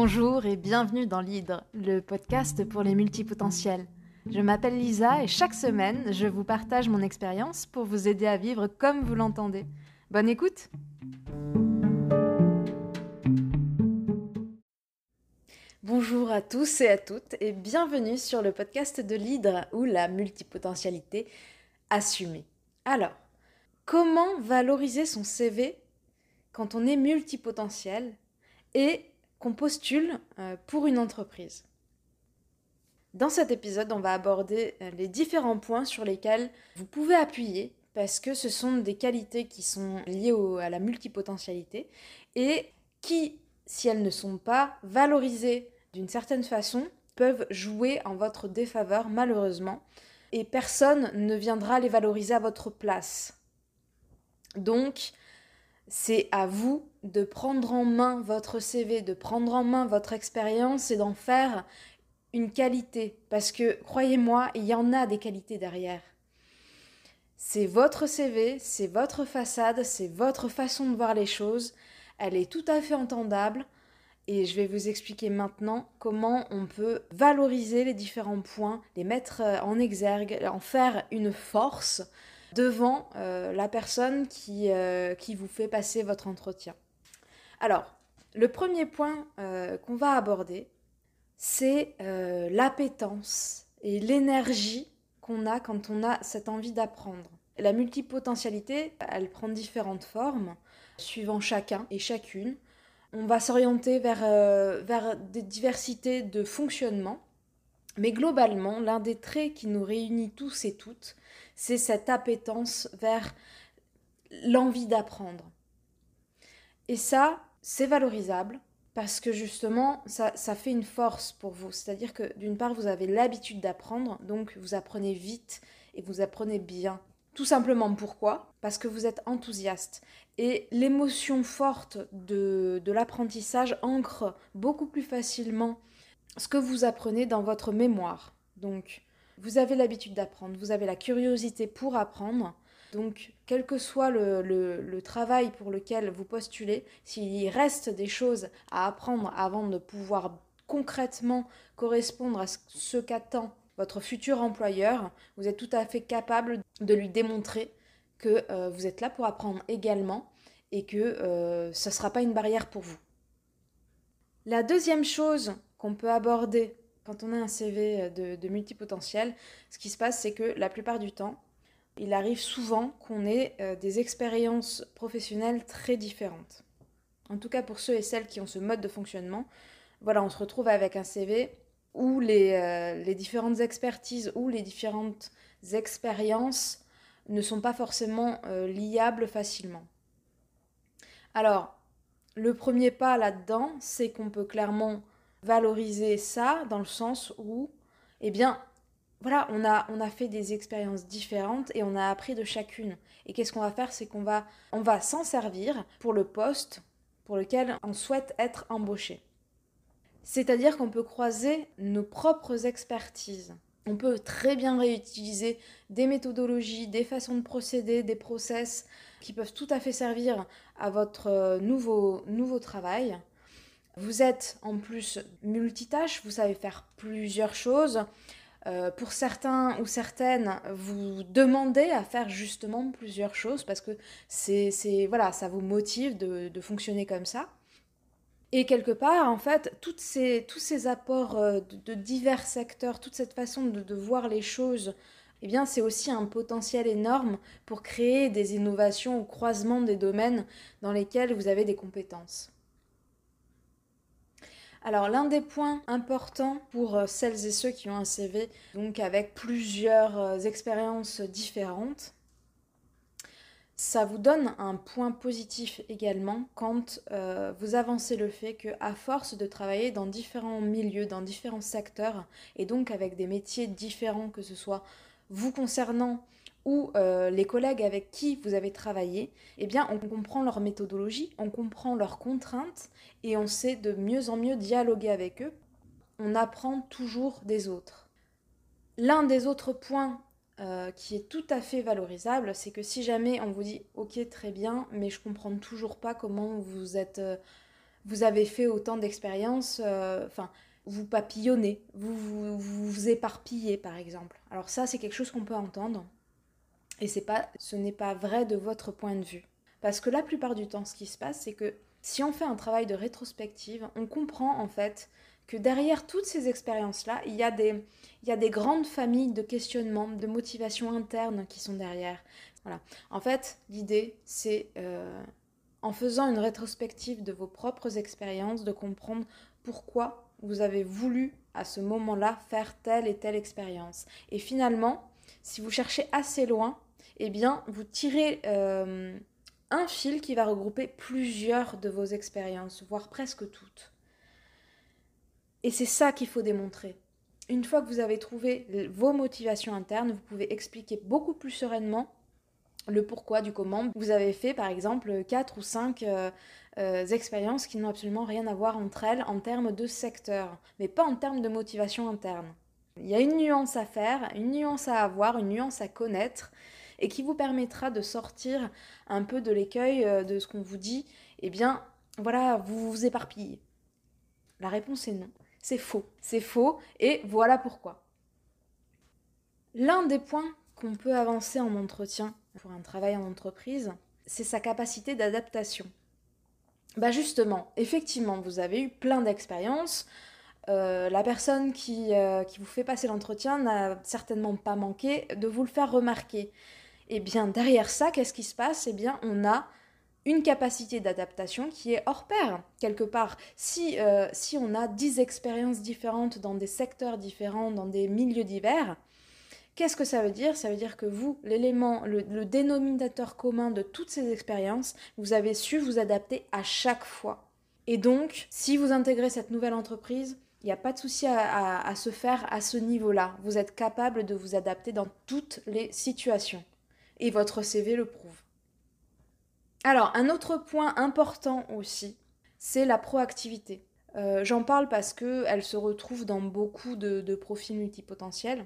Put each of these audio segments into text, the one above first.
Bonjour et bienvenue dans l'Hydre, le podcast pour les multipotentiels. Je m'appelle Lisa et chaque semaine, je vous partage mon expérience pour vous aider à vivre comme vous l'entendez. Bonne écoute Bonjour à tous et à toutes et bienvenue sur le podcast de l'Hydre ou la multipotentialité assumée. Alors, comment valoriser son CV quand on est multipotentiel et qu'on postule euh, pour une entreprise. Dans cet épisode, on va aborder euh, les différents points sur lesquels vous pouvez appuyer parce que ce sont des qualités qui sont liées à la multipotentialité et qui, si elles ne sont pas valorisées d'une certaine façon, peuvent jouer en votre défaveur malheureusement et personne ne viendra les valoriser à votre place. Donc, c'est à vous de prendre en main votre CV, de prendre en main votre expérience et d'en faire une qualité. Parce que, croyez-moi, il y en a des qualités derrière. C'est votre CV, c'est votre façade, c'est votre façon de voir les choses. Elle est tout à fait entendable. Et je vais vous expliquer maintenant comment on peut valoriser les différents points, les mettre en exergue, en faire une force devant euh, la personne euh, qui vous fait passer votre entretien. Alors, le premier point euh, qu'on va aborder, c'est l'appétence et l'énergie qu'on a quand on a cette envie d'apprendre. La multipotentialité, elle prend différentes formes, suivant chacun et chacune. On va s'orienter vers, vers des diversités de fonctionnement, mais globalement, l'un des traits qui nous réunit tous et toutes, c'est cette appétence vers l'envie d'apprendre. Et ça, c'est valorisable parce que justement, ça, ça, fait une force pour vous. C'est-à-dire que d'une part, vous avez l'habitude d'apprendre, donc vous apprenez vite et vous apprenez bien. Tout simplement pourquoi? Parce que vous êtes enthousiaste. Et l'émotion forte de, de l'apprentissage ancre beaucoup plus facilement ce que vous apprenez dans votre mémoire. Donc, vous avez l'habitude d'apprendre, vous avez la curiosité pour apprendre. Donc, quel que soit le, travail pour lequel vous postulez, s'il reste des choses à apprendre avant de pouvoir concrètement correspondre à ce qu'attend votre futur employeur, vous êtes tout à fait capable de lui démontrer que euh, vous êtes là pour apprendre également et que euh, ce ne sera pas une barrière pour vous. La deuxième chose qu'on peut aborder quand on a un CV de, de multipotentiel, ce qui se passe, c'est que la plupart du temps, il arrive souvent qu'on ait euh, des expériences professionnelles très différentes. En tout cas pour ceux et celles qui ont ce mode de fonctionnement, voilà, on se retrouve avec un CV où les, euh, les différentes expertises ou les différentes expériences ne sont pas forcément liables facilement. Alors, le premier pas là-dedans, c'est qu'on peut clairement valoriser ça dans le sens où, eh bien, voilà, on a, on a fait des expériences différentes et on a appris de chacune. Et qu'est-ce qu'on va faire? C'est qu'on va, s'en servir pour le poste pour lequel on souhaite être embauché. C'est-à-dire qu'on peut croiser nos propres expertises. On peut très bien réutiliser des méthodologies, des façons de procéder, des process qui peuvent tout à fait servir à votre euh, nouveau travail. Vous êtes en plus multitâche, vous savez faire plusieurs choses. Euh, pour certains ou certaines, vous demandez à faire justement plusieurs choses parce que c'est, voilà, ça vous motive de, fonctionner comme ça. Et quelque part, en fait, toutes ces, tous ces apports euh, de, divers secteurs, toute cette façon de, de voir les choses, eh bien, c'est aussi un potentiel énorme pour créer des innovations au croisement des domaines dans lesquels vous avez des compétences. Alors l'un des points importants pour euh, celles et ceux qui ont un CV, donc avec plusieurs euh, expériences différentes, ça vous donne un point positif également quand euh, vous avancez le fait que à force de travailler dans différents milieux, dans différents secteurs, et donc avec des métiers différents, que ce soit vous concernant ou euh, les collègues avec qui vous avez travaillé, eh bien, on comprend leur méthodologie, on comprend leurs contraintes et on sait de mieux en mieux dialoguer avec eux. On apprend toujours des autres. L'un des autres points euh, qui est tout à fait valorisable, c'est que si jamais on vous dit ok très bien, mais je comprends toujours pas comment vous euh, avez fait autant d'expériences, enfin, vous papillonnez, vous, vous éparpillez par exemple. Alors ça, c'est quelque chose qu'on peut entendre. Et c'est pas, ce n'est pas vrai de votre point de vue. Parce que la plupart du temps, ce qui se passe, c'est que si on fait un travail de rétrospective, on comprend en fait que derrière toutes ces expériences-là, il, y a des, il y a des grandes familles de questionnements, de motivations internes qui sont derrière. Voilà. En fait, l'idée, c'est euh, en faisant une rétrospective de vos propres expériences, de comprendre pourquoi vous avez voulu à ce moment-là faire telle et telle expérience. Et finalement, si vous cherchez assez loin, eh bien, vous tirez euh, un fil qui va regrouper plusieurs de vos expériences, voire presque toutes. Et c'est ça qu'il faut démontrer. Une fois que vous avez trouvé vos motivations internes, vous pouvez expliquer beaucoup plus sereinement le pourquoi du comment. Vous avez fait par exemple 4 ou 5 euh, euh, expériences qui n'ont absolument rien à voir entre elles en termes de secteur, mais pas en termes de motivation interne. Il y a une nuance à faire, une nuance à avoir, une nuance à connaître, et qui vous permettra de sortir un peu de l'écueil euh, de ce qu'on vous dit. Eh bien, voilà, vous vous éparpillez. La réponse est non. C'est faux. C'est faux, et voilà pourquoi. L'un des points qu'on peut avancer en entretien pour un travail en entreprise, c'est sa capacité d'adaptation. Bah justement, effectivement, vous avez eu plein d'expériences. Euh, la personne euh, qui vous fait passer l'entretien n'a certainement pas manqué de vous le faire remarquer. Et eh bien derrière ça, qu'est-ce qui se passe? Eh bien on a une capacité d'adaptation qui est hors pair, quelque part. Si, euh, si on a 10 expériences différentes dans des secteurs différents, dans des milieux divers, Qu'est-ce que ça veut dire? Ça veut dire que vous, l'élément, le, dénominateur commun de toutes ces expériences, vous avez su vous adapter à chaque fois. Et donc, si vous intégrez cette nouvelle entreprise, il n'y a pas de souci à, se faire à ce niveau-là. Vous êtes capable de vous adapter dans toutes les situations. Et votre CV le prouve. Alors, un autre point important aussi, c'est la proactivité. Euh, j'en parle parce qu'elle se retrouve dans beaucoup de, profils multipotentiels.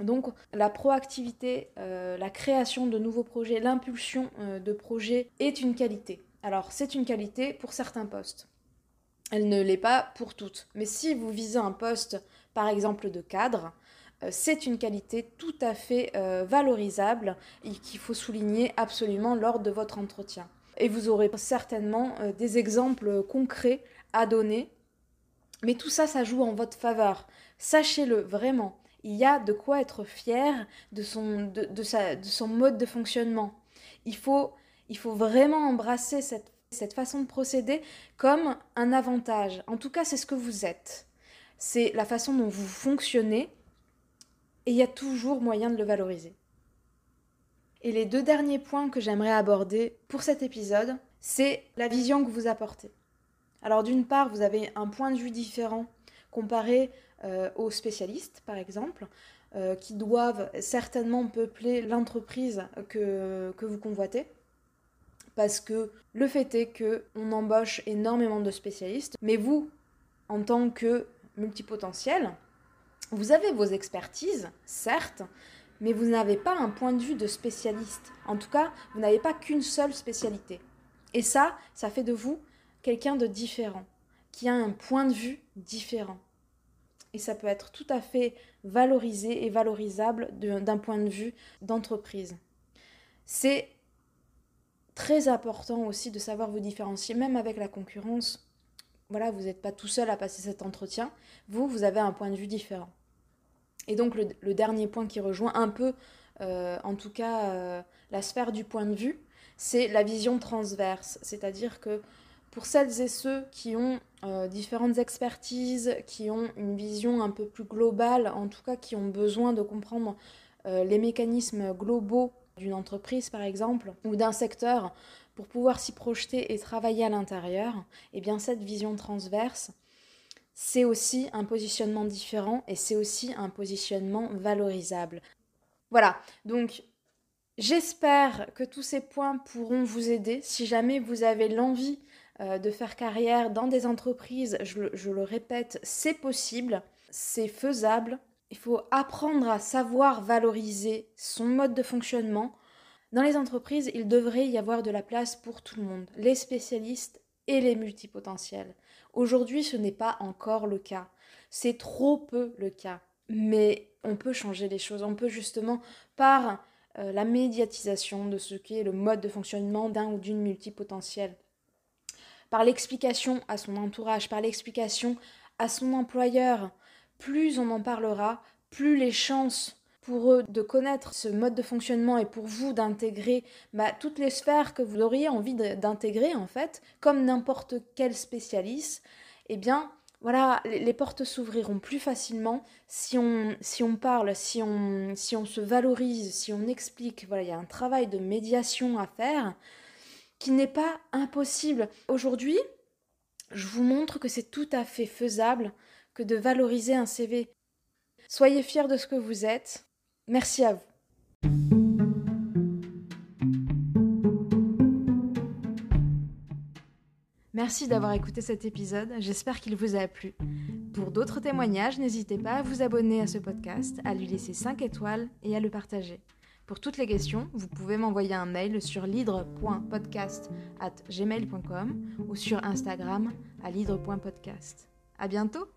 Donc la proactivité, euh, la création de nouveaux projets, l'impulsion euh, de projets est une qualité. Alors c'est une qualité pour certains postes. Elle ne l'est pas pour toutes. Mais si vous visez un poste, par exemple, de cadre, c'est une qualité tout à fait valorisable et qu'il faut souligner absolument lors de votre entretien. Et vous aurez certainement des exemples concrets à donner. Mais tout ça, ça joue en votre faveur. Sachez-le vraiment il y a de quoi être fier de son, de, son mode de fonctionnement. Il faut, il faut vraiment embrasser cette, cette façon de procéder comme un avantage. En tout cas, c'est ce que vous êtes. C'est la façon dont vous fonctionnez et il y a toujours moyen de le valoriser. Et les deux derniers points que j'aimerais aborder pour cet épisode, c'est la vision que vous apportez. Alors d'une part, vous avez un point de vue différent comparé euh, aux spécialistes, par exemple, euh, qui doivent certainement peupler l'entreprise que, que vous convoitez. Parce que le fait est qu'on embauche énormément de spécialistes, mais vous, en tant que multipotentiel, vous avez vos expertises, certes, mais vous n'avez pas un point de vue de spécialiste. En tout cas, vous n'avez pas qu'une seule spécialité. Et ça, ça fait de vous quelqu'un de différent, qui a un point de vue différent et ça peut être tout à fait valorisé et valorisable d'un point de vue d'entreprise. C'est très important aussi de savoir vous différencier, même avec la concurrence. Voilà, vous n'êtes pas tout seul à passer cet entretien. Vous, vous avez un point de vue différent. Et donc le, dernier point qui rejoint un peu, euh, en tout cas, euh, la sphère du point de vue, c'est la vision transverse. C'est-à-dire que pour celles et ceux qui ont euh, différentes expertises, qui ont une vision un peu plus globale, en tout cas qui ont besoin de comprendre les mécanismes globaux d'une entreprise par exemple, ou d'un secteur, pour pouvoir s'y projeter et travailler à l'intérieur, eh bien cette vision transverse, c'est aussi un positionnement différent et c'est aussi un positionnement valorisable. Voilà, donc j'espère que tous ces points pourront vous aider si jamais vous avez l'envie euh, de faire carrière dans des entreprises, je, le répète, c'est possible, c'est faisable. Il faut apprendre à savoir valoriser son mode de fonctionnement. Dans les entreprises, il devrait y avoir de la place pour tout le monde, les spécialistes et les multipotentiels. Aujourd'hui, ce n'est pas encore le cas. C'est trop peu le cas. Mais on peut changer les choses. On peut justement, par euh, la médiatisation de ce qu'est le mode de fonctionnement d'un ou d'une multipotentielle, par l'explication à son entourage, par l'explication à son employeur, plus on en parlera, plus les chances pour eux de connaître ce mode de fonctionnement et pour vous d'intégrer bah, toutes les sphères que vous auriez envie d'intégrer en fait, comme n'importe quel spécialiste, eh bien voilà, les portes s'ouvriront plus facilement si on, parle, si on se valorise, si on explique. Voilà, il y a un travail de médiation à faire qui n'est pas impossible. Aujourd'hui, je vous montre que c'est tout à fait faisable que de valoriser un CV. Soyez fiers de ce que vous êtes. Merci à vous. Merci d'avoir écouté cet épisode, j'espère qu'il vous a plu. Pour d'autres témoignages, n'hésitez pas à vous abonner à ce podcast, à lui laisser 5 étoiles et à le partager. Pour toutes les questions, vous pouvez m'envoyer un mail sur lidre.podcast@gmail.com ou sur Instagram à lidre.podcast. À bientôt!